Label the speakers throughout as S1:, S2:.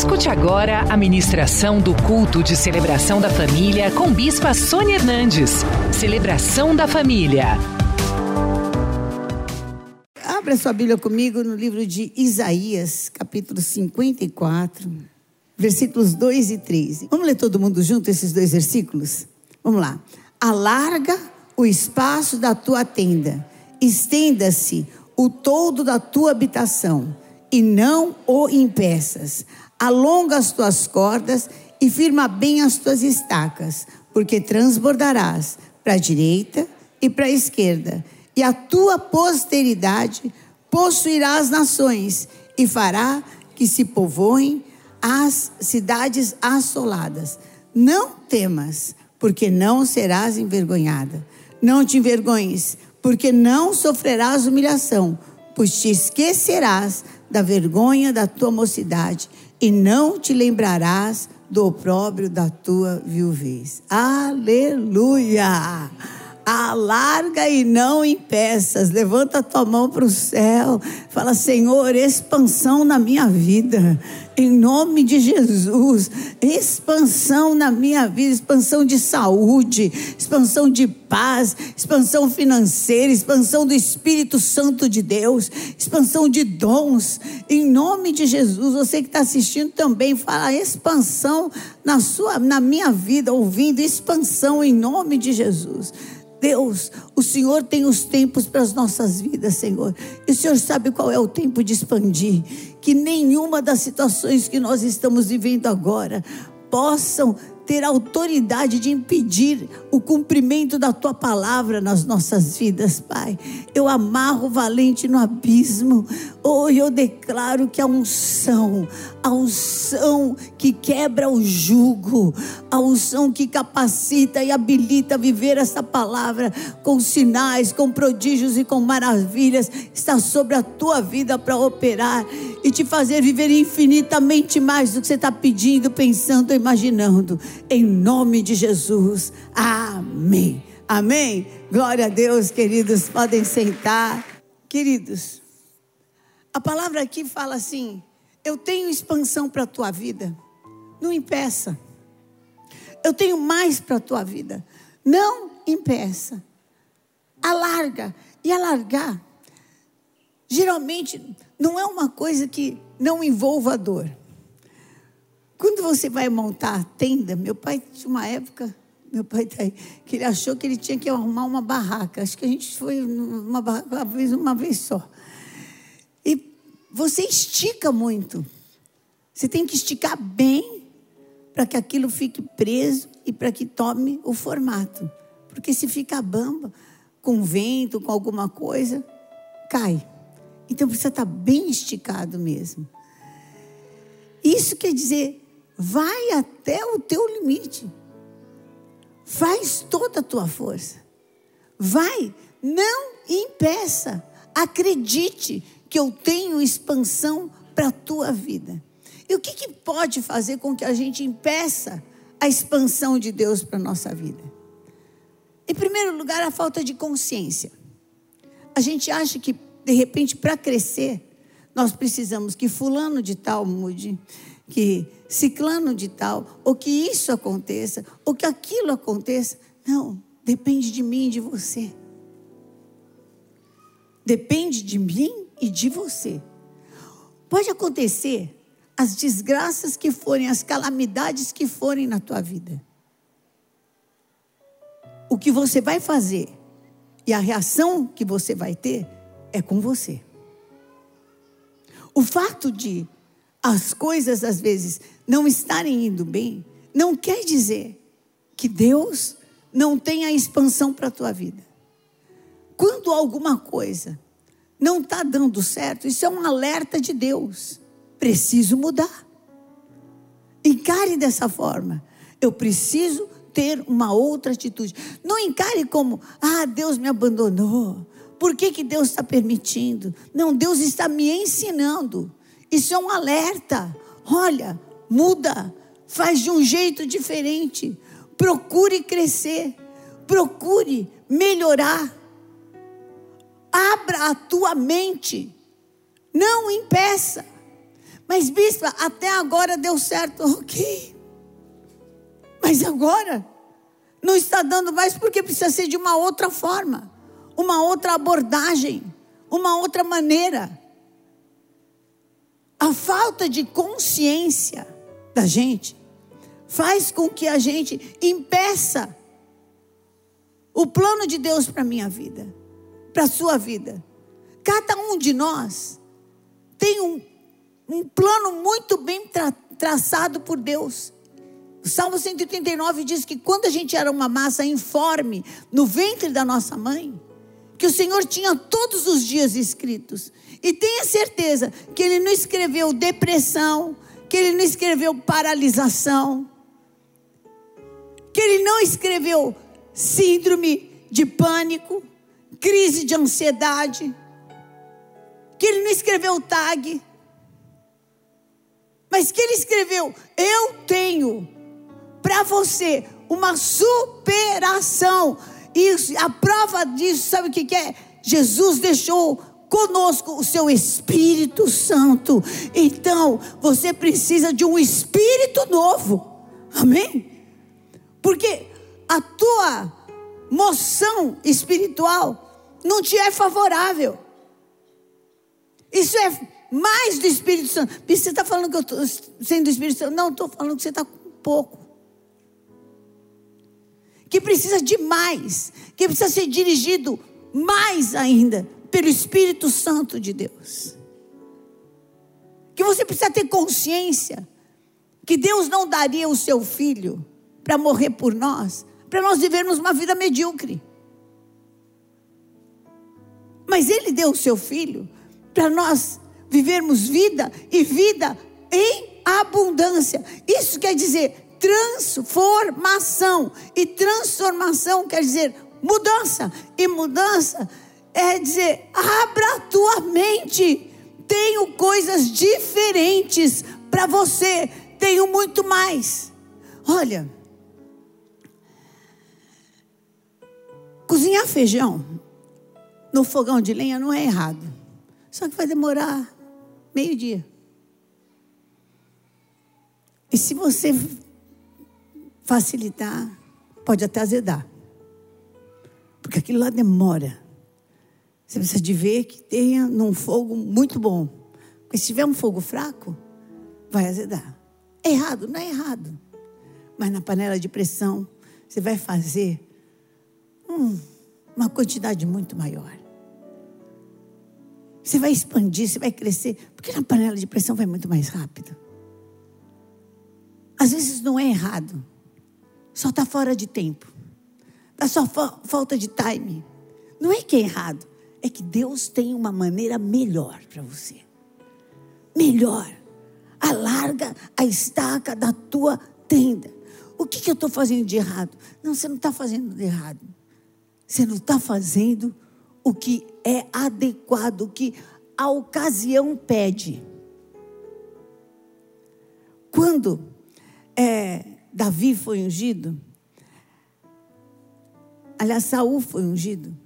S1: Escute agora a ministração do culto de celebração da família com Bispa Sônia Hernandes. Celebração da família.
S2: Abra sua Bíblia comigo no livro de Isaías, capítulo 54, versículos 2 e 3. Vamos ler todo mundo junto esses dois versículos? Vamos lá. Alarga o espaço da tua tenda, estenda-se o todo da tua habitação, e não o impeças. Alonga as tuas cordas e firma bem as tuas estacas, porque transbordarás para a direita e para a esquerda, e a tua posteridade possuirá as nações, e fará que se povoem as cidades assoladas. Não temas, porque não serás envergonhada. Não te envergonhes, porque não sofrerás humilhação, pois te esquecerás da vergonha da tua mocidade e não te lembrarás do opróbrio da tua viuvez. Aleluia! Alarga e não em peças. Levanta a tua mão para o céu. Fala, Senhor, expansão na minha vida. Em nome de Jesus. Expansão na minha vida. Expansão de saúde. Expansão de paz. Expansão financeira. Expansão do Espírito Santo de Deus. Expansão de dons. Em nome de Jesus. Você que está assistindo também. Fala expansão na, sua, na minha vida. Ouvindo expansão em nome de Jesus. Deus, o Senhor tem os tempos para as nossas vidas, Senhor. E o Senhor sabe qual é o tempo de expandir. Que nenhuma das situações que nós estamos vivendo agora possam ter autoridade de impedir o cumprimento da tua palavra nas nossas vidas, Pai. Eu amarro o valente no abismo. Oh, eu declaro que a unção, a unção que quebra o jugo, a unção que capacita e habilita a viver essa palavra com sinais, com prodígios e com maravilhas, está sobre a tua vida para operar e te fazer viver infinitamente mais do que você está pedindo, pensando, imaginando em nome de Jesus. Amém. Amém. Glória a Deus, queridos. Podem sentar. Queridos, a palavra aqui fala assim: eu tenho expansão para a tua vida. Não impeça. Eu tenho mais para a tua vida. Não impeça. Alarga. E alargar, geralmente, não é uma coisa que não envolva dor. Quando você vai montar a tenda, meu pai tinha uma época, meu pai está aí, que ele achou que ele tinha que arrumar uma barraca. Acho que a gente foi uma barraca uma vez, uma vez só. E você estica muito. Você tem que esticar bem para que aquilo fique preso e para que tome o formato. Porque se fica bamba, com vento, com alguma coisa, cai. Então precisa estar tá bem esticado mesmo. Isso quer dizer Vai até o teu limite. Faz toda a tua força. Vai, não impeça. Acredite que eu tenho expansão para a tua vida. E o que, que pode fazer com que a gente impeça a expansão de Deus para a nossa vida? Em primeiro lugar, a falta de consciência. A gente acha que, de repente, para crescer, nós precisamos que fulano de tal mude, que ciclano de tal, ou que isso aconteça, ou que aquilo aconteça. Não, depende de mim e de você. Depende de mim e de você. Pode acontecer as desgraças que forem, as calamidades que forem na tua vida. O que você vai fazer e a reação que você vai ter é com você. O fato de as coisas às vezes não estarem indo bem, não quer dizer que Deus não tem a expansão para a tua vida. Quando alguma coisa não está dando certo, isso é um alerta de Deus. Preciso mudar. Encare dessa forma. Eu preciso ter uma outra atitude. Não encare como, ah, Deus me abandonou. Por que, que Deus está permitindo? Não, Deus está me ensinando. Isso é um alerta. Olha, muda, faz de um jeito diferente. Procure crescer, procure melhorar. Abra a tua mente, não impeça. Mas, bispa, até agora deu certo. Ok. Mas agora não está dando mais porque precisa ser de uma outra forma, uma outra abordagem, uma outra maneira. A falta de consciência da gente faz com que a gente impeça o plano de Deus para a minha vida, para a sua vida. Cada um de nós tem um, um plano muito bem tra traçado por Deus. O Salmo 139 diz que quando a gente era uma massa informe no ventre da nossa mãe, que o Senhor tinha todos os dias escritos. E tenha certeza que Ele não escreveu depressão, que Ele não escreveu paralisação, que Ele não escreveu síndrome de pânico, crise de ansiedade, que Ele não escreveu tag, mas que Ele escreveu: Eu tenho para você uma superação. E a prova disso, sabe o que é? Jesus deixou conosco o seu Espírito Santo. Então, você precisa de um espírito novo. Amém? Porque a tua moção espiritual não te é favorável. Isso é mais do Espírito Santo. Você está falando que eu estou sendo do Espírito Santo? Não, estou falando que você está com pouco que precisa de mais, que precisa ser dirigido mais ainda pelo Espírito Santo de Deus. Que você precisa ter consciência que Deus não daria o seu filho para morrer por nós, para nós vivermos uma vida medíocre. Mas Ele deu o seu filho para nós vivermos vida e vida em abundância. Isso quer dizer transformação. E transformação quer dizer mudança. E mudança é dizer: abra a tua mente. Tenho coisas diferentes para você. Tenho muito mais. Olha, cozinhar feijão no fogão de lenha não é errado. Só que vai demorar meio dia. E se você facilitar, pode até azedar. Porque aquilo lá demora. Você precisa de ver que tenha num fogo muito bom. Porque se tiver um fogo fraco, vai azedar. É errado, não é errado. Mas na panela de pressão, você vai fazer hum, uma quantidade muito maior. Você vai expandir, você vai crescer. Porque na panela de pressão vai muito mais rápido. Às vezes não é errado. Só está fora de tempo. Está só fa falta de time. Não é que é errado. É que Deus tem uma maneira melhor para você. Melhor. Alarga a estaca da tua tenda. O que, que eu estou fazendo de errado? Não, você não está fazendo de errado. Você não está fazendo o que é adequado, o que a ocasião pede. Quando é, Davi foi ungido. Aliás, Saul foi ungido.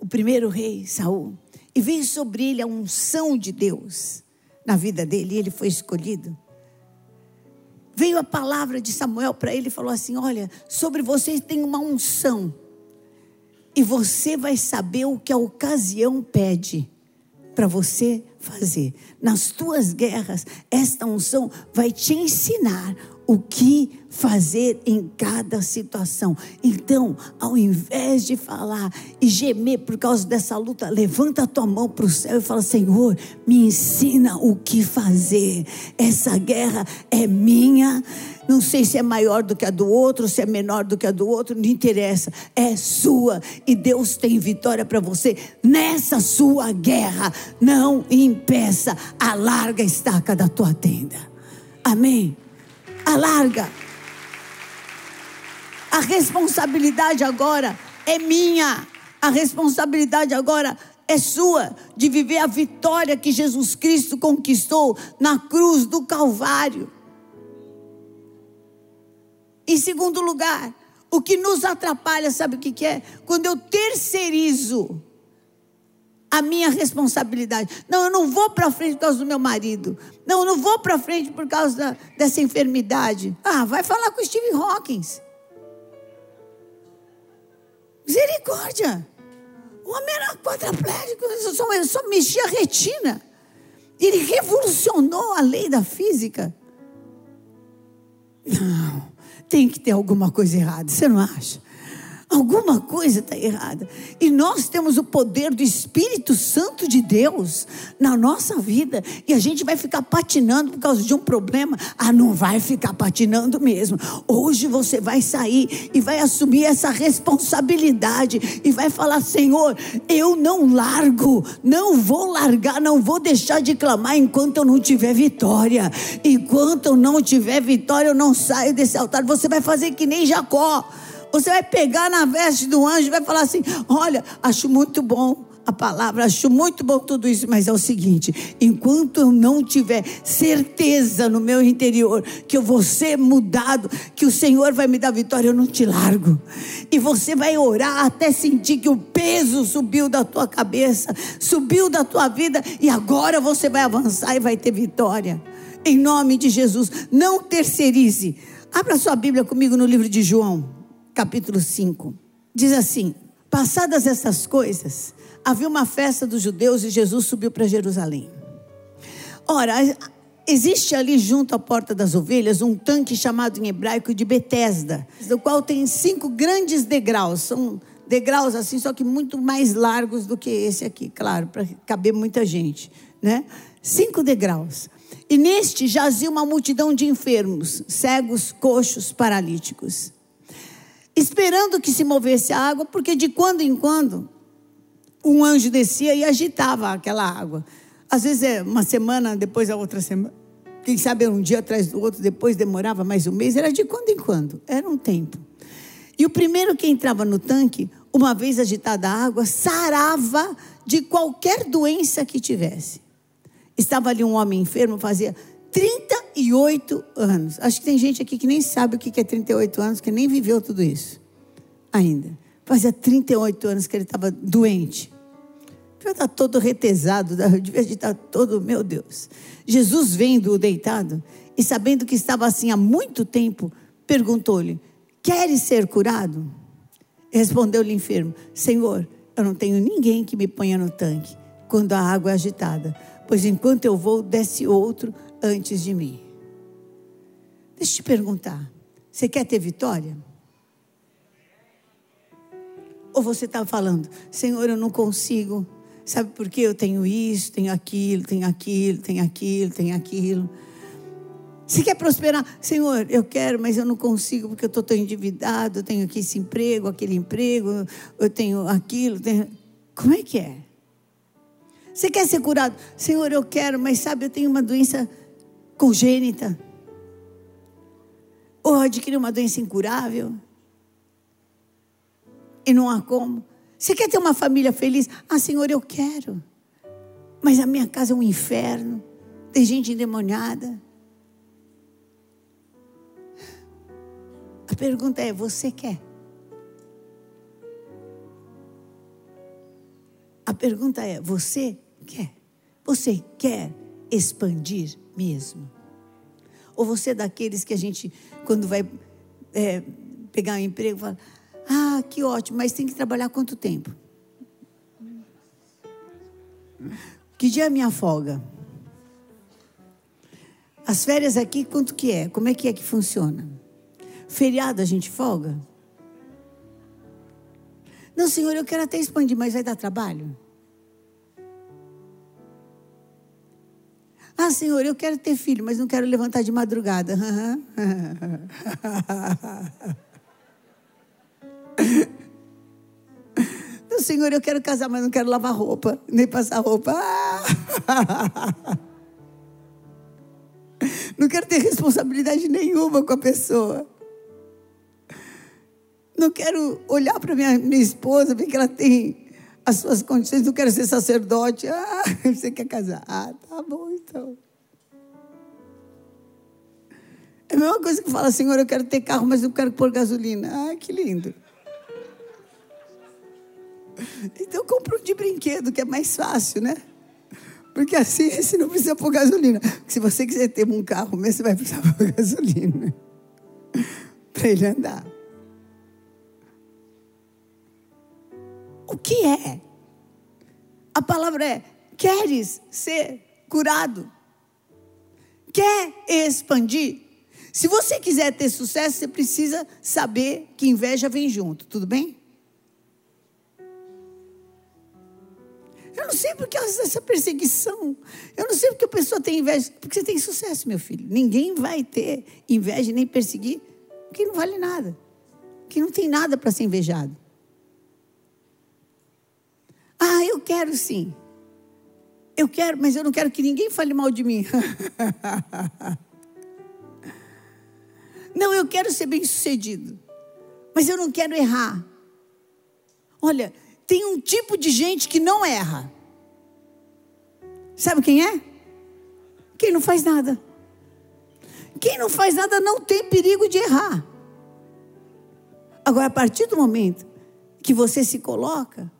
S2: O primeiro rei, Saul. E veio sobre ele a unção de Deus na vida dele, e ele foi escolhido. Veio a palavra de Samuel para ele e falou assim: Olha, sobre você tem uma unção, e você vai saber o que a ocasião pede para você fazer. Nas tuas guerras, esta unção vai te ensinar o que fazer em cada situação. Então, ao invés de falar e gemer por causa dessa luta, levanta a tua mão para o céu e fala: Senhor, me ensina o que fazer. Essa guerra é minha. Não sei se é maior do que a do outro, se é menor do que a do outro, não interessa. É sua e Deus tem vitória para você nessa sua guerra. Não impeça a larga estaca da tua tenda. Amém alarga. A responsabilidade agora é minha. A responsabilidade agora é sua de viver a vitória que Jesus Cristo conquistou na cruz do Calvário. Em segundo lugar, o que nos atrapalha, sabe o que, que é? Quando eu terceirizo a minha responsabilidade. Não, eu não vou para frente por causa do meu marido. Não, eu não vou para frente por causa da, dessa enfermidade. Ah, vai falar com o Steve Hawkins. Misericórdia. O homem era quadraplégico, só, só mexia a retina. Ele revolucionou a lei da física. Não, tem que ter alguma coisa errada, você não acha? Alguma coisa está errada. E nós temos o poder do Espírito Santo de Deus na nossa vida. E a gente vai ficar patinando por causa de um problema. Ah, não vai ficar patinando mesmo. Hoje você vai sair e vai assumir essa responsabilidade. E vai falar: Senhor, eu não largo. Não vou largar. Não vou deixar de clamar enquanto eu não tiver vitória. Enquanto eu não tiver vitória, eu não saio desse altar. Você vai fazer que nem Jacó. Você vai pegar na veste do anjo e vai falar assim: Olha, acho muito bom a palavra, acho muito bom tudo isso, mas é o seguinte: enquanto eu não tiver certeza no meu interior que eu vou ser mudado, que o Senhor vai me dar vitória, eu não te largo. E você vai orar até sentir que o peso subiu da tua cabeça, subiu da tua vida, e agora você vai avançar e vai ter vitória. Em nome de Jesus, não terceirize. Abra sua Bíblia comigo no livro de João capítulo 5. Diz assim: Passadas essas coisas, havia uma festa dos judeus e Jesus subiu para Jerusalém. Ora, existe ali junto à porta das ovelhas um tanque chamado em hebraico de Betesda, do qual tem cinco grandes degraus. São degraus assim, só que muito mais largos do que esse aqui, claro, para caber muita gente, né? Cinco degraus. E neste jazia uma multidão de enfermos, cegos, coxos, paralíticos esperando que se movesse a água, porque de quando em quando um anjo descia e agitava aquela água. Às vezes é uma semana, depois a outra semana. Quem sabe um dia atrás do outro, depois demorava mais um mês. Era de quando em quando, era um tempo. E o primeiro que entrava no tanque, uma vez agitada a água, sarava de qualquer doença que tivesse. Estava ali um homem enfermo, fazia 38 anos. Acho que tem gente aqui que nem sabe o que é 38 anos, que nem viveu tudo isso ainda. Fazia 38 anos que ele estava doente. Devia estar todo retesado, devia estar todo, meu Deus. Jesus vendo-o deitado e sabendo que estava assim há muito tempo, perguntou-lhe: Queres ser curado? Respondeu-lhe o enfermo: Senhor, eu não tenho ninguém que me ponha no tanque quando a água é agitada, pois enquanto eu vou, desce outro antes de mim. Deixa eu te perguntar: você quer ter vitória? Ou você está falando, Senhor, eu não consigo, sabe por quê? Eu tenho isso, tenho aquilo, tenho aquilo, tenho aquilo, tenho aquilo. Se quer prosperar, Senhor, eu quero, mas eu não consigo porque eu estou tão endividado, eu tenho aqui esse emprego, aquele emprego, eu tenho aquilo. Tenho... Como é que é? Você quer ser curado? Senhor, eu quero, mas sabe, eu tenho uma doença congênita, ou adquirir uma doença incurável, e não há como. Você quer ter uma família feliz? Ah, Senhor, eu quero, mas a minha casa é um inferno, tem gente endemoniada. A pergunta é: você quer? A pergunta é: você quer? Você quer expandir mesmo? Ou você é daqueles que a gente, quando vai é, pegar um emprego, fala: Ah, que ótimo, mas tem que trabalhar quanto tempo? Que dia é a minha folga? As férias aqui, quanto que é? Como é que é que funciona? Feriado a gente folga? Não, senhor, eu quero até expandir, mas vai dar trabalho? Ah, Senhor, eu quero ter filho, mas não quero levantar de madrugada. Não, Senhor, eu quero casar, mas não quero lavar roupa, nem passar roupa. Não quero ter responsabilidade nenhuma com a pessoa. Não quero olhar para minha, minha esposa, ver que ela tem as suas condições, não quero ser sacerdote. Ah, você quer casar? Ah, tá bom então. É a mesma coisa que fala, Senhor, eu quero ter carro, mas não quero pôr gasolina. Ah, que lindo. Então compra um de brinquedo, que é mais fácil, né? Porque assim você não precisa pôr gasolina. Se você quiser ter um carro mesmo, você vai precisar pôr gasolina. Para ele andar. O que é? A palavra é: queres ser curado? Quer expandir? Se você quiser ter sucesso, você precisa saber que inveja vem junto, tudo bem? Eu não sei porque essa perseguição. Eu não sei porque a pessoa tem inveja. Porque você tem sucesso, meu filho. Ninguém vai ter inveja nem perseguir que não vale nada. Que não tem nada para ser invejado. Ah, eu quero sim. Eu quero, mas eu não quero que ninguém fale mal de mim. não, eu quero ser bem sucedido. Mas eu não quero errar. Olha, tem um tipo de gente que não erra. Sabe quem é? Quem não faz nada. Quem não faz nada não tem perigo de errar. Agora, a partir do momento que você se coloca,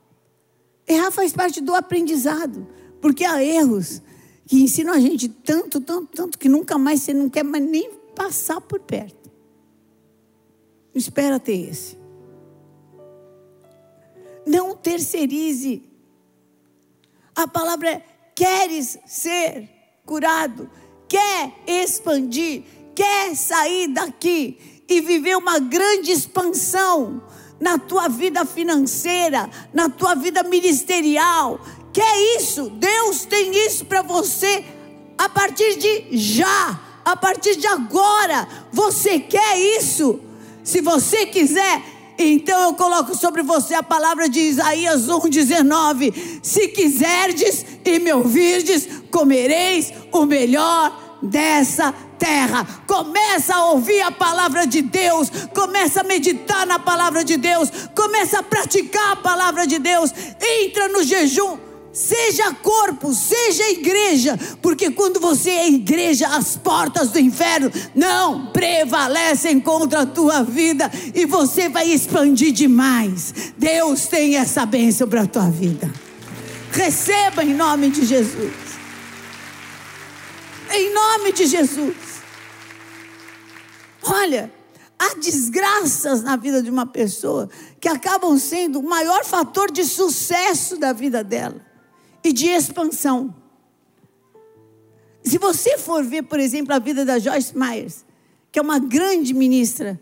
S2: errar faz parte do aprendizado. Porque há erros que ensinam a gente tanto, tanto, tanto, que nunca mais você não quer mais nem passar por perto. Espera ter esse. Não terceirize. A palavra é: queres ser curado, quer expandir, quer sair daqui e viver uma grande expansão na tua vida financeira, na tua vida ministerial. Quer isso? Deus tem isso para você a partir de já, a partir de agora. Você quer isso? Se você quiser, então eu coloco sobre você a palavra de Isaías 1,19: Se quiserdes e me ouvirdes, comereis o melhor dessa terra. Começa a ouvir a palavra de Deus, começa a meditar na palavra de Deus, começa a praticar a palavra de Deus. Entra no jejum. Seja corpo, seja igreja, porque quando você é igreja, as portas do inferno não prevalecem contra a tua vida e você vai expandir demais. Deus tem essa bênção para a tua vida. Receba em nome de Jesus. Em nome de Jesus. Olha, há desgraças na vida de uma pessoa que acabam sendo o maior fator de sucesso da vida dela e de expansão. Se você for ver, por exemplo, a vida da Joyce Myers, que é uma grande ministra,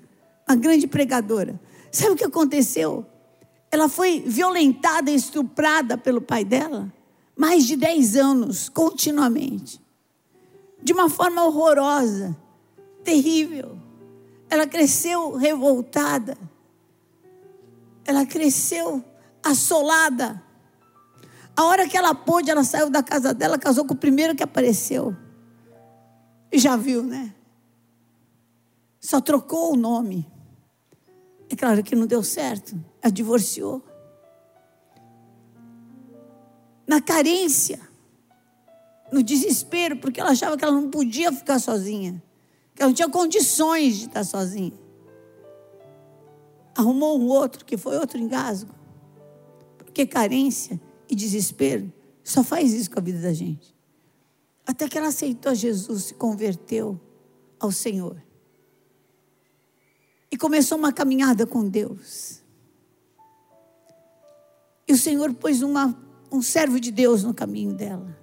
S2: uma grande pregadora, sabe o que aconteceu? Ela foi violentada e estuprada pelo pai dela, mais de 10 anos, continuamente, de uma forma horrorosa, terrível. Ela cresceu revoltada, ela cresceu assolada a hora que ela pôde, ela saiu da casa dela, casou com o primeiro que apareceu. E já viu, né? Só trocou o nome. É claro que não deu certo. Ela divorciou. Na carência, no desespero, porque ela achava que ela não podia ficar sozinha, ela não tinha condições de estar sozinha. Arrumou um outro, que foi outro engasgo. Porque carência e desespero só faz isso com a vida da gente. Até que ela aceitou Jesus, se converteu ao Senhor. E começou uma caminhada com Deus. E o Senhor pôs uma, um servo de Deus no caminho dela.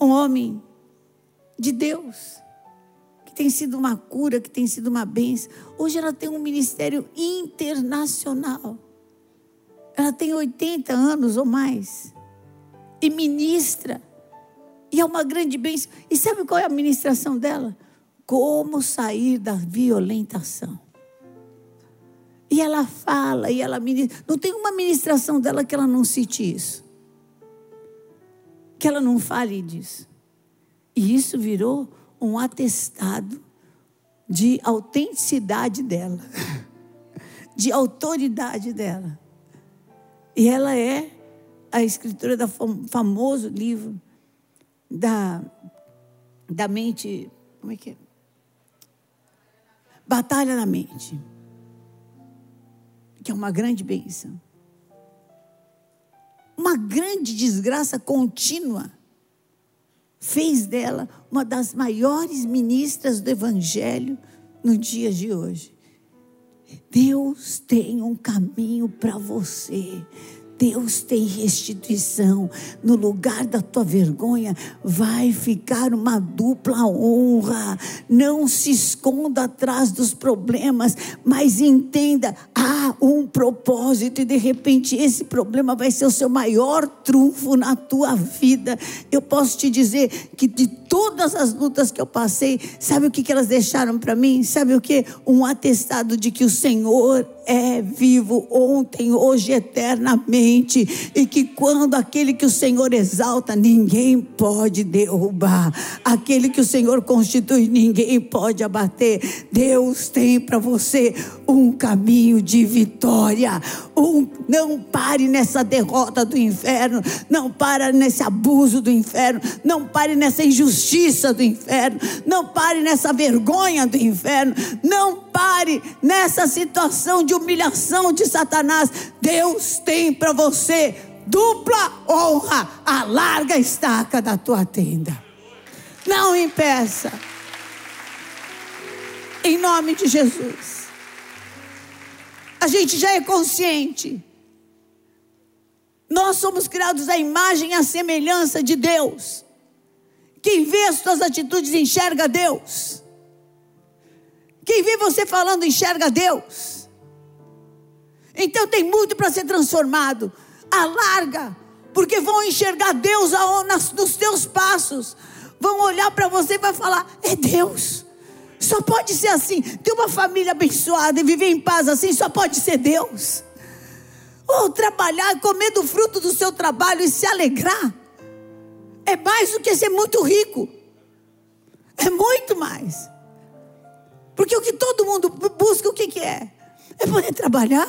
S2: Um homem de Deus. Tem sido uma cura, que tem sido uma bênção. Hoje ela tem um ministério internacional. Ela tem 80 anos ou mais. E ministra. E é uma grande bênção. E sabe qual é a ministração dela? Como sair da violentação. E ela fala, e ela ministra. Não tem uma ministração dela que ela não cite isso. Que ela não fale disso. E isso virou um atestado de autenticidade dela, de autoridade dela. E ela é a escritora do famoso livro da, da mente. Como é que é? Batalha na mente. Que é uma grande bênção. uma grande desgraça contínua, fez dela uma das maiores ministras do Evangelho no dia de hoje. Deus tem um caminho para você. Deus tem restituição. No lugar da tua vergonha, vai ficar uma dupla honra. Não se esconda atrás dos problemas, mas entenda: há um propósito, e de repente esse problema vai ser o seu maior trunfo na tua vida. Eu posso te dizer que de todas as lutas que eu passei, sabe o que, elas deixaram para mim? Sabe o que? Um atestado de que o Senhor é vivo ontem, hoje, eternamente, e que quando aquele que o Senhor exalta, ninguém pode derrubar, aquele que o Senhor constitui, ninguém pode abater. Deus tem para você um caminho de vitória. Um, não pare nessa derrota do inferno, não pare nesse abuso do inferno, não pare nessa injustiça do inferno, não pare nessa vergonha do inferno, não pare nessa situação de humilhação de Satanás. Deus tem para você dupla honra, a larga estaca da tua tenda. Não impeça. Em nome de Jesus. A gente já é consciente. Nós somos criados à imagem e à semelhança de Deus. Quem vê as suas atitudes enxerga Deus. Quem vê você falando enxerga Deus. Então tem muito para ser transformado. Alarga, porque vão enxergar Deus nos teus passos. Vão olhar para você e vai falar: é Deus. Só pode ser assim. Ter uma família abençoada e viver em paz assim, só pode ser Deus. Ou trabalhar, comer do fruto do seu trabalho e se alegrar. É mais do que ser muito rico. É muito mais. Porque o que todo mundo busca, o que, que é? É poder trabalhar,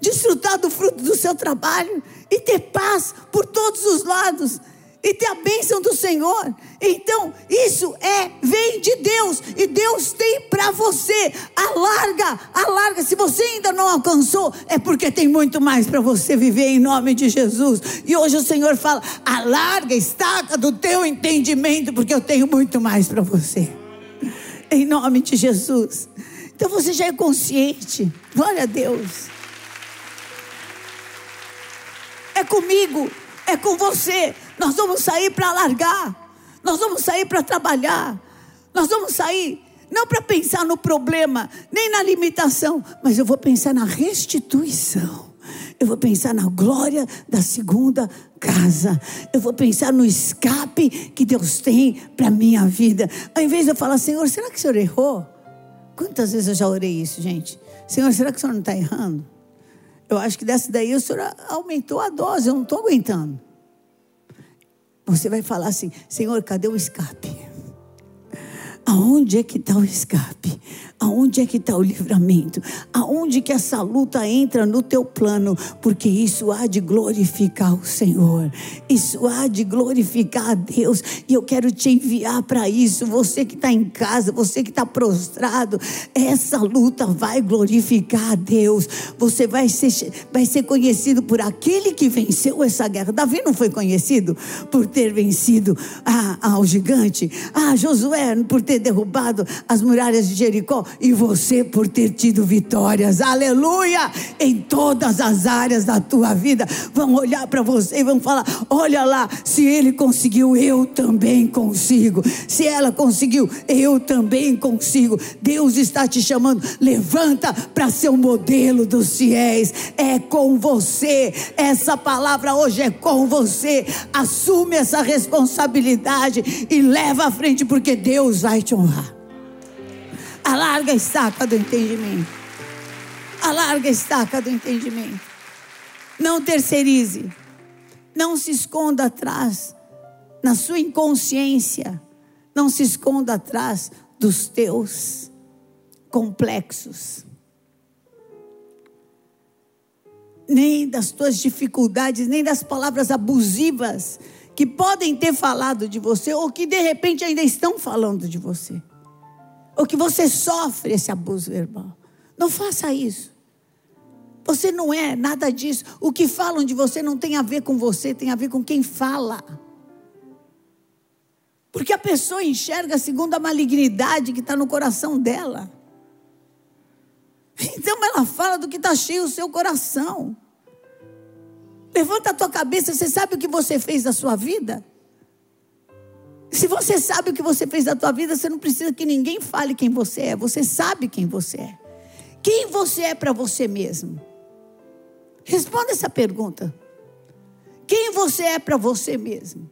S2: desfrutar do fruto do seu trabalho e ter paz por todos os lados e ter a bênção do Senhor. Então, isso é vem de Deus e Deus tem para você. Alarga, alarga. Se você ainda não alcançou, é porque tem muito mais para você viver em nome de Jesus. E hoje o Senhor fala: alarga, estaca do teu entendimento, porque eu tenho muito mais para você em nome de Jesus. Então você já é consciente. Glória a Deus. É comigo, é com você. Nós vamos sair para largar. Nós vamos sair para trabalhar. Nós vamos sair não para pensar no problema, nem na limitação, mas eu vou pensar na restituição eu vou pensar na glória da segunda casa. Eu vou pensar no escape que Deus tem para minha vida. Ao invés de eu falar, Senhor, será que o Senhor errou? Quantas vezes eu já orei isso, gente? Senhor, será que o Senhor não está errando? Eu acho que dessa daí o Senhor aumentou a dose, eu não estou aguentando. Você vai falar assim: Senhor, cadê o escape? Aonde é que está o escape? Aonde é que está o livramento? Aonde que essa luta entra no teu plano? Porque isso há de glorificar o Senhor. Isso há de glorificar a Deus. E eu quero te enviar para isso. Você que está em casa, você que está prostrado, essa luta vai glorificar a Deus. Você vai ser, vai ser conhecido por aquele que venceu essa guerra. Davi não foi conhecido por ter vencido a, ao gigante. Ah, Josué por ter derrubado as muralhas de Jericó e você por ter tido vitórias, aleluia, em todas as áreas da tua vida. Vão olhar para você e vão falar: olha lá, se ele conseguiu, eu também consigo. Se ela conseguiu, eu também consigo. Deus está te chamando, levanta para ser o um modelo dos fiéis. É com você, essa palavra hoje é com você. Assume essa responsabilidade e leva à frente, porque Deus vai te honrar. Alarga a estaca do entendimento. Alarga a estaca do entendimento. Não terceirize. Não se esconda atrás, na sua inconsciência. Não se esconda atrás dos teus complexos. Nem das tuas dificuldades, nem das palavras abusivas que podem ter falado de você ou que de repente ainda estão falando de você ou que você sofre esse abuso verbal. Não faça isso. Você não é nada disso. O que falam de você não tem a ver com você, tem a ver com quem fala. Porque a pessoa enxerga segundo a malignidade que está no coração dela. Então ela fala do que está cheio o seu coração. Levanta a tua cabeça, você sabe o que você fez da sua vida? Se você sabe o que você fez da tua vida, você não precisa que ninguém fale quem você é. Você sabe quem você é. Quem você é para você mesmo? Responda essa pergunta. Quem você é para você mesmo?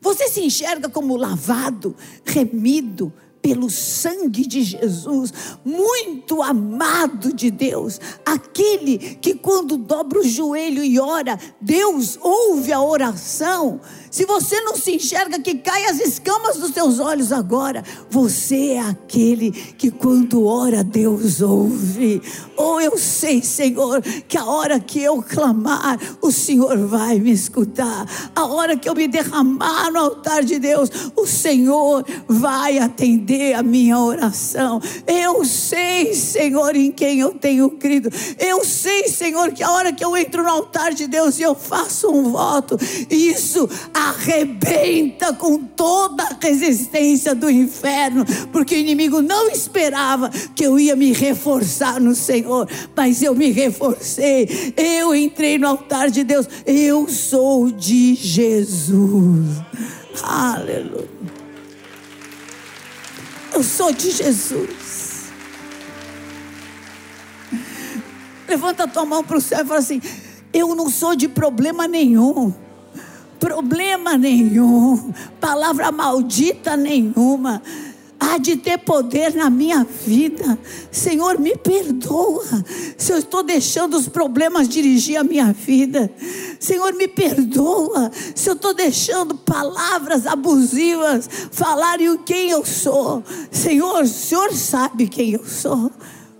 S2: Você se enxerga como lavado, remido, pelo sangue de Jesus, muito amado de Deus, aquele que quando dobra o joelho e ora, Deus ouve a oração. Se você não se enxerga que cai as escamas dos seus olhos agora, você é aquele que quando ora Deus ouve. Ou oh, eu sei, Senhor, que a hora que eu clamar, o Senhor vai me escutar. A hora que eu me derramar no altar de Deus, o Senhor vai atender a minha oração. Eu sei, Senhor, em quem eu tenho crido. Eu sei, Senhor, que a hora que eu entro no altar de Deus e eu faço um voto, isso arrebenta com toda a resistência do inferno, porque o inimigo não esperava que eu ia me reforçar no Senhor, mas eu me reforcei. Eu entrei no altar de Deus. Eu sou de Jesus. Aleluia. Eu sou de Jesus. Levanta a tua mão para o céu e fala assim: Eu não sou de problema nenhum problema nenhum, palavra maldita nenhuma há de ter poder na minha vida. Senhor, me perdoa se eu estou deixando os problemas dirigir a minha vida. Senhor, me perdoa se eu estou deixando palavras abusivas falarem quem eu sou. Senhor, o Senhor sabe quem eu sou.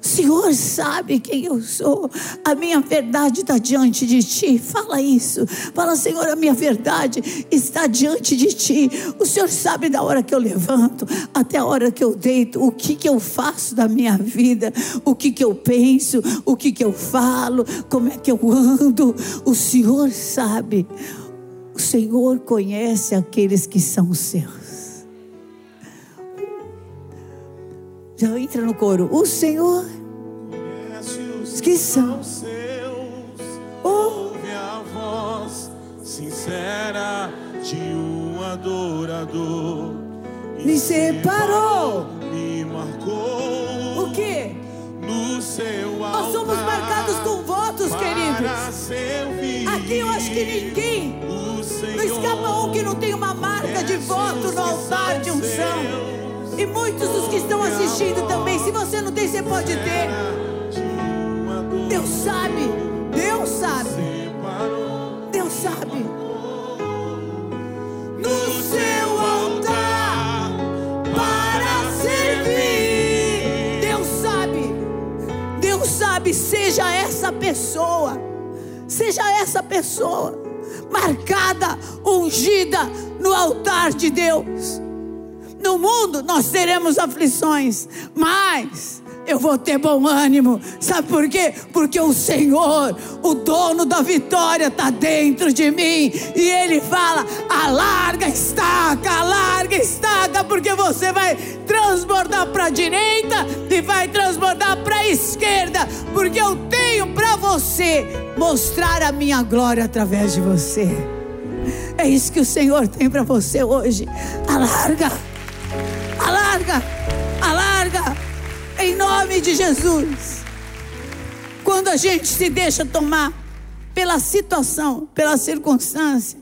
S2: O Senhor sabe quem eu sou. A minha verdade está diante de ti. Fala isso. Fala, Senhor, a minha verdade está diante de ti. O Senhor sabe da hora que eu levanto até a hora que eu deito, o que, que eu faço da minha vida, o que, que eu penso, o que, que eu falo, como é que eu ando. O Senhor sabe. O Senhor conhece aqueles que são seus. Já entra no coro. O Senhor
S3: os que são seus. Ouve a voz sincera de um adorador.
S2: Me separou.
S3: Me marcou.
S2: O que?
S3: No seu altar.
S2: Nós somos marcados com votos, queridos. Aqui eu acho que ninguém. Não escapa um que não tem uma marca de voto no altar de unção. E muitos dos que estão assistindo também. Se você não tem, você pode ter. Deus sabe. Deus sabe. Deus sabe. No seu altar para servir. Deus sabe. Deus sabe. Seja essa pessoa. Seja essa pessoa marcada, ungida no altar de Deus. No mundo nós teremos aflições, mas eu vou ter bom ânimo. Sabe por quê? Porque o Senhor, o dono da vitória, está dentro de mim. E Ele fala: alarga a estaca, alarga a estaca, porque você vai transbordar para a direita e vai transbordar para a esquerda. Porque eu tenho para você mostrar a minha glória através de você. É isso que o Senhor tem para você hoje. Alarga alarga, alarga, em nome de Jesus. Quando a gente se deixa tomar pela situação, pela circunstância,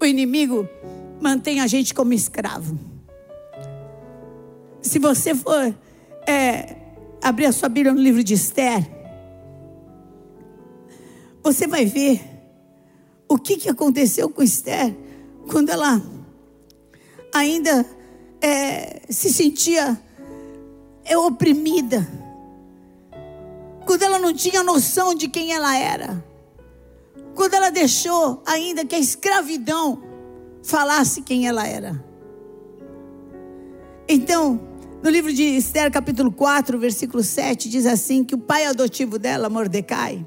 S2: o inimigo mantém a gente como escravo. Se você for é, abrir a sua Bíblia no livro de Esther, você vai ver o que, que aconteceu com Esther quando ela ainda é, se sentia é, oprimida, quando ela não tinha noção de quem ela era, quando ela deixou ainda que a escravidão falasse quem ela era. Então, No livro de Esther, capítulo 4, versículo 7, diz assim: que o pai adotivo dela, Mordecai,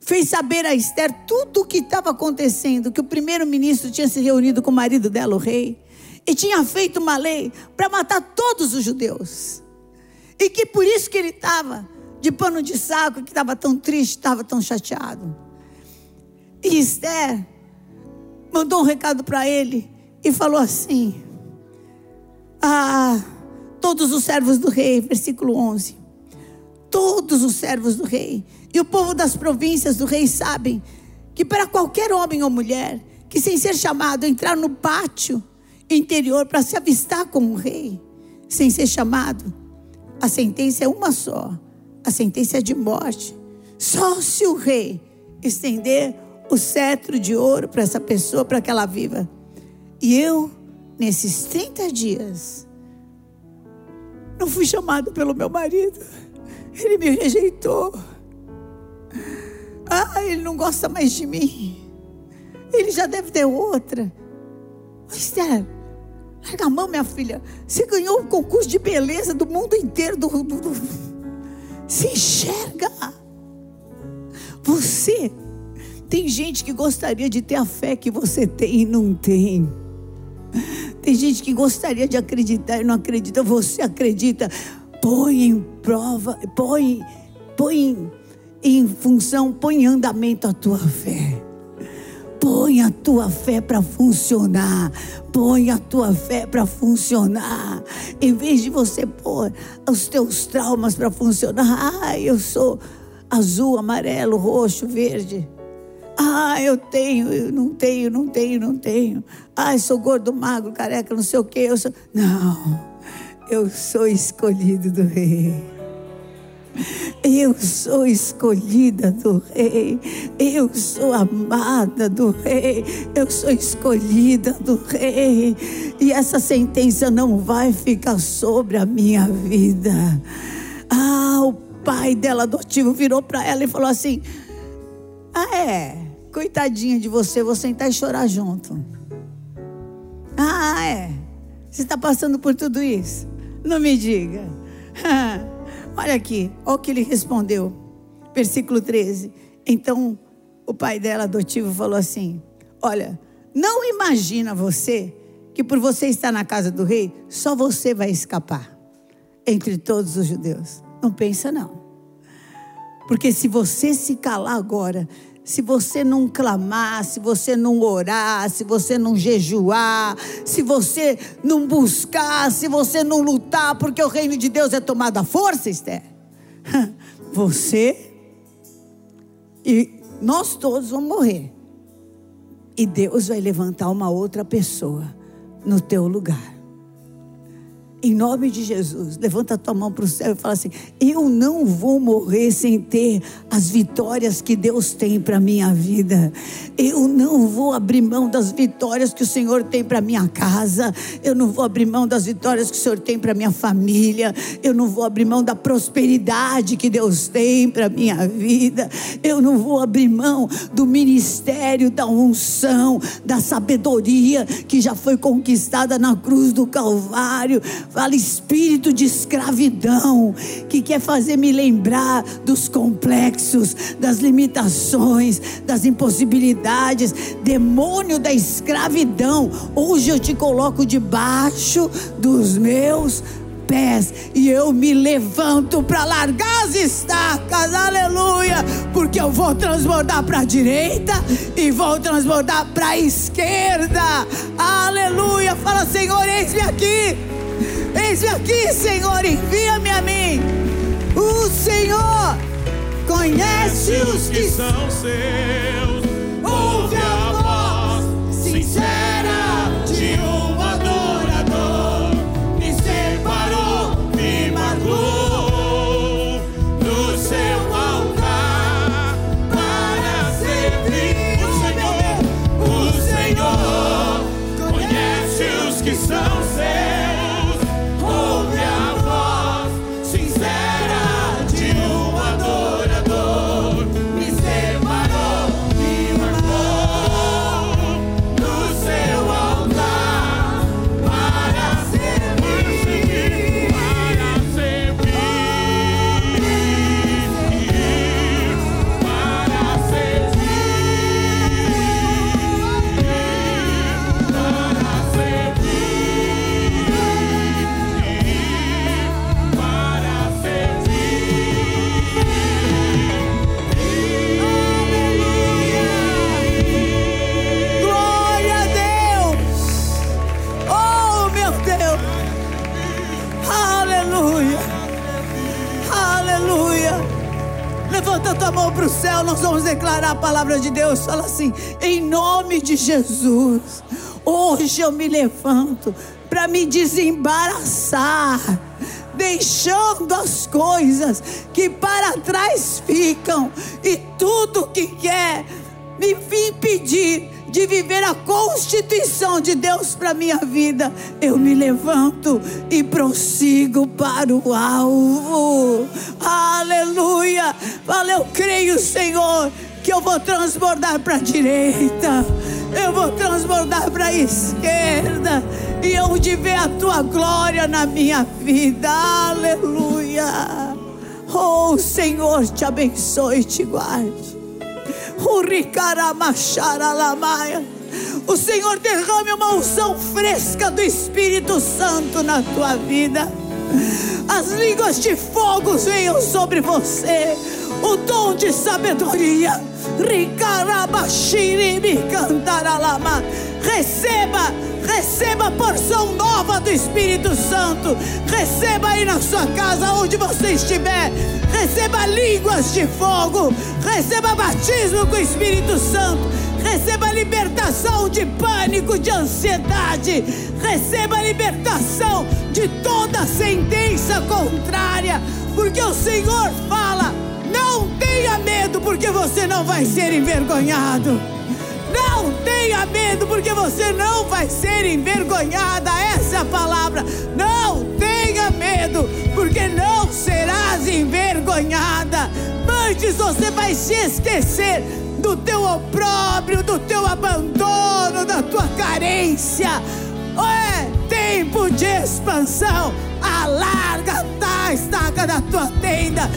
S2: fez saber a Esther tudo o que estava acontecendo, que o primeiro-ministro tinha se reunido com o marido dela, o rei, e tinha feito uma lei para matar todos os judeus. E que por isso que ele estava de pano de saco, que estava tão triste, estava tão chateado. E Esther mandou um recado para ele e falou assim: Ah, todos os servos do rei, versículo 11. Todos os servos do rei e o povo das províncias do rei sabem que para qualquer homem ou mulher que sem ser chamado entrar no pátio interior para se avistar com o rei, sem ser chamado, a sentença é uma só, a sentença é de morte. Só se o rei estender o cetro de ouro para essa pessoa, para que ela viva. E eu, nesses 30 dias, não fui chamado pelo meu marido. Ele me rejeitou. Ah, ele não gosta mais de mim. Ele já deve ter outra. Esther, larga a mão, minha filha. Você ganhou o concurso de beleza do mundo inteiro. Do, do, do... Se enxerga. Você. Tem gente que gostaria de ter a fé que você tem e não tem. Tem gente que gostaria de acreditar e não acredita. Você acredita. Põe em prova, põe, põe em função, põe em andamento a tua fé. Põe a tua fé para funcionar. Põe a tua fé para funcionar. Em vez de você pôr os teus traumas para funcionar. Ah, eu sou azul, amarelo, roxo, verde. Ah, eu tenho, eu não tenho, não tenho, não tenho. Ah, eu sou gordo, magro, careca, não sei o quê. Eu sou... Não, eu sou escolhido do rei. Eu sou escolhida do Rei, eu sou amada do Rei, eu sou escolhida do Rei, e essa sentença não vai ficar sobre a minha vida. Ah, o pai dela adotivo virou para ela e falou assim: Ah, é, coitadinha de você, vou sentar e chorar junto. Ah, é, você está passando por tudo isso? Não me diga. Olha aqui, olha o que ele respondeu. Versículo 13. Então o pai dela adotivo falou assim: Olha, não imagina você que por você estar na casa do rei, só você vai escapar entre todos os judeus. Não pensa não. Porque se você se calar agora, se você não clamar, se você não orar, se você não jejuar, se você não buscar, se você não lutar, porque o reino de Deus é tomado à força, Esther. Você e nós todos vamos morrer. E Deus vai levantar uma outra pessoa no teu lugar. Em nome de Jesus, levanta a tua mão para o céu e fala assim: Eu não vou morrer sem ter as vitórias que Deus tem para minha vida. Eu não vou abrir mão das vitórias que o Senhor tem para minha casa. Eu não vou abrir mão das vitórias que o Senhor tem para minha família. Eu não vou abrir mão da prosperidade que Deus tem para minha vida. Eu não vou abrir mão do ministério, da unção, da sabedoria que já foi conquistada na cruz do Calvário Fala espírito de escravidão que quer fazer me lembrar dos complexos, das limitações, das impossibilidades. Demônio da escravidão, hoje eu te coloco debaixo dos meus pés e eu me levanto para largar as estacas, aleluia, porque eu vou transbordar para a direita e vou transbordar para a esquerda, aleluia. Fala, Senhor, eis-me aqui. Eis-me aqui, Senhor, envia-me a mim. O Senhor conhece os que são seus. Ouve a voz sincera Fala assim: em nome de Jesus, hoje eu me levanto para me desembaraçar, deixando as coisas que para trás ficam e tudo que quer me impedir de viver a constituição de Deus para minha vida, eu me levanto e prossigo para o alvo. Aleluia! Fala, eu creio, Senhor, que eu vou transbordar para a direita, eu vou transbordar para a esquerda, e onde vê a tua glória na minha vida. Aleluia! Oh, Senhor, te abençoe e te guarde. O Senhor derrame uma unção fresca do Espírito Santo na tua vida. As línguas de fogo venham sobre você. O dom de sabedoria. Receba Receba a porção nova do Espírito Santo. Receba aí na sua casa, onde você estiver. Receba línguas de fogo. Receba batismo com o Espírito Santo. Receba libertação de pânico, de ansiedade. Receba libertação de toda sentença contrária. Porque o Senhor fala: não tenha medo, porque você não vai ser envergonhado. Não tenha medo, porque você não vai ser envergonhada. Essa é a palavra. Não tenha medo, porque não serás envergonhada. Antes você vai se esquecer do teu opróbrio, do teu abandono, da tua carência. É tempo de expansão. Alarga a estaca da tua tenda.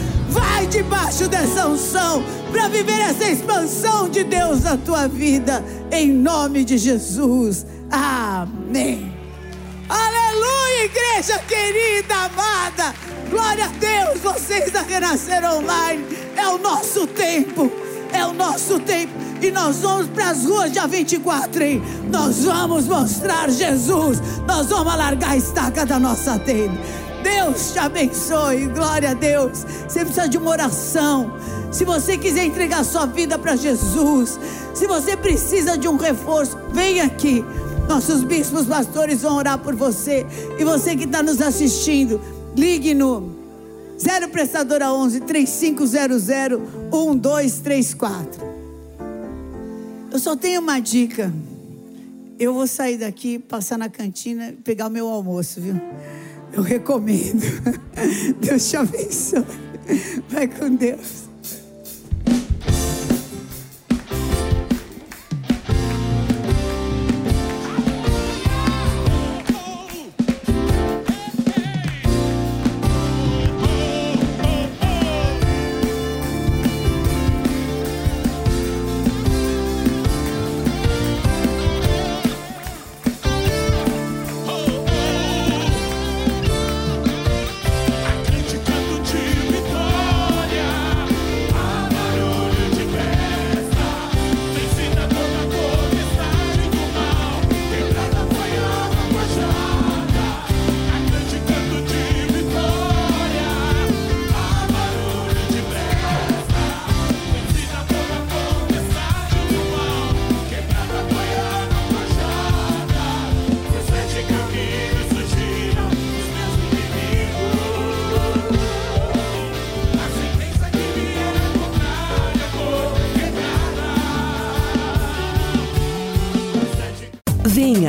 S2: Debaixo dessa unção para viver essa expansão de Deus na tua vida, em nome de Jesus. Amém. Aleluia, igreja querida, amada. Glória a Deus, vocês da Renascer Online. É o nosso tempo, é o nosso tempo. E nós vamos para as ruas dia 24, hein? Nós vamos mostrar Jesus. Nós vamos alargar a estaca da nossa tenda. Deus te abençoe, glória a Deus. Você precisa de uma oração. Se você quiser entregar sua vida para Jesus, se você precisa de um reforço, vem aqui. Nossos bispos pastores vão orar por você. E você que está nos assistindo, ligue no 0 prestadora 11 3500 1234. Eu só tenho uma dica. Eu vou sair daqui, passar na cantina e pegar o meu almoço, viu? Eu recomendo. Deus te abençoe. Vai com Deus.